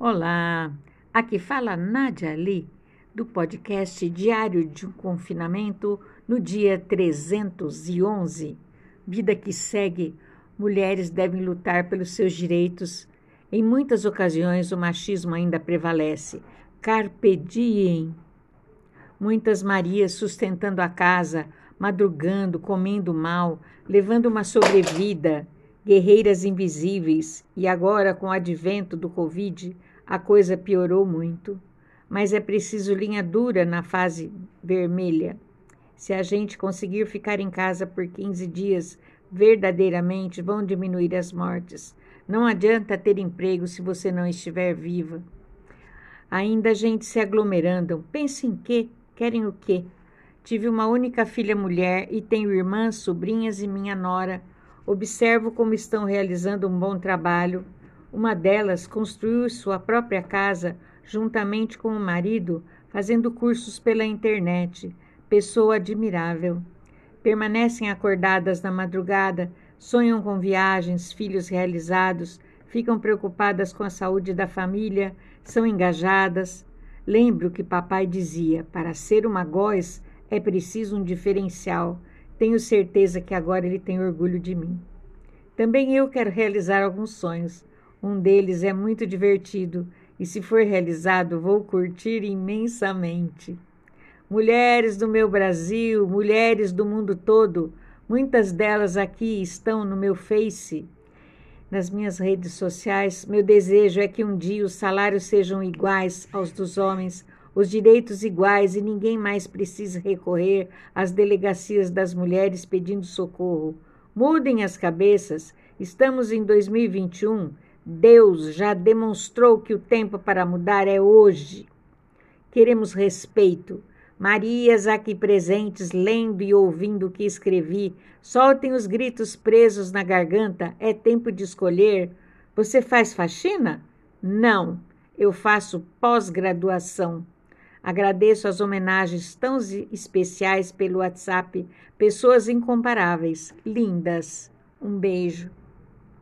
Olá, aqui fala Nádia Ali, do podcast Diário de um Confinamento, no dia 311. Vida que segue, mulheres devem lutar pelos seus direitos. Em muitas ocasiões, o machismo ainda prevalece. Carpe diem. Muitas Marias sustentando a casa, madrugando, comendo mal, levando uma sobrevida guerreiras invisíveis, e agora, com o advento do Covid, a coisa piorou muito. Mas é preciso linha dura na fase vermelha. Se a gente conseguir ficar em casa por 15 dias, verdadeiramente vão diminuir as mortes. Não adianta ter emprego se você não estiver viva. Ainda a gente se aglomerando. Pense em quê? Querem o quê? Tive uma única filha mulher e tenho irmãs, sobrinhas e minha nora Observo como estão realizando um bom trabalho. Uma delas construiu sua própria casa juntamente com o marido, fazendo cursos pela internet. Pessoa admirável. Permanecem acordadas na madrugada, sonham com viagens, filhos realizados, ficam preocupadas com a saúde da família, são engajadas. Lembro que papai dizia: para ser uma góis é preciso um diferencial. Tenho certeza que agora ele tem orgulho de mim. Também eu quero realizar alguns sonhos. Um deles é muito divertido e, se for realizado, vou curtir imensamente. Mulheres do meu Brasil, mulheres do mundo todo, muitas delas aqui estão no meu Face, nas minhas redes sociais. Meu desejo é que um dia os salários sejam iguais aos dos homens, os direitos iguais e ninguém mais precise recorrer às delegacias das mulheres pedindo socorro. Mudem as cabeças. Estamos em 2021. Deus já demonstrou que o tempo para mudar é hoje. Queremos respeito. Marias aqui presentes, lendo e ouvindo o que escrevi, soltem os gritos presos na garganta. É tempo de escolher. Você faz faxina? Não, eu faço pós-graduação. Agradeço as homenagens tão especiais pelo WhatsApp, pessoas incomparáveis, lindas. Um beijo.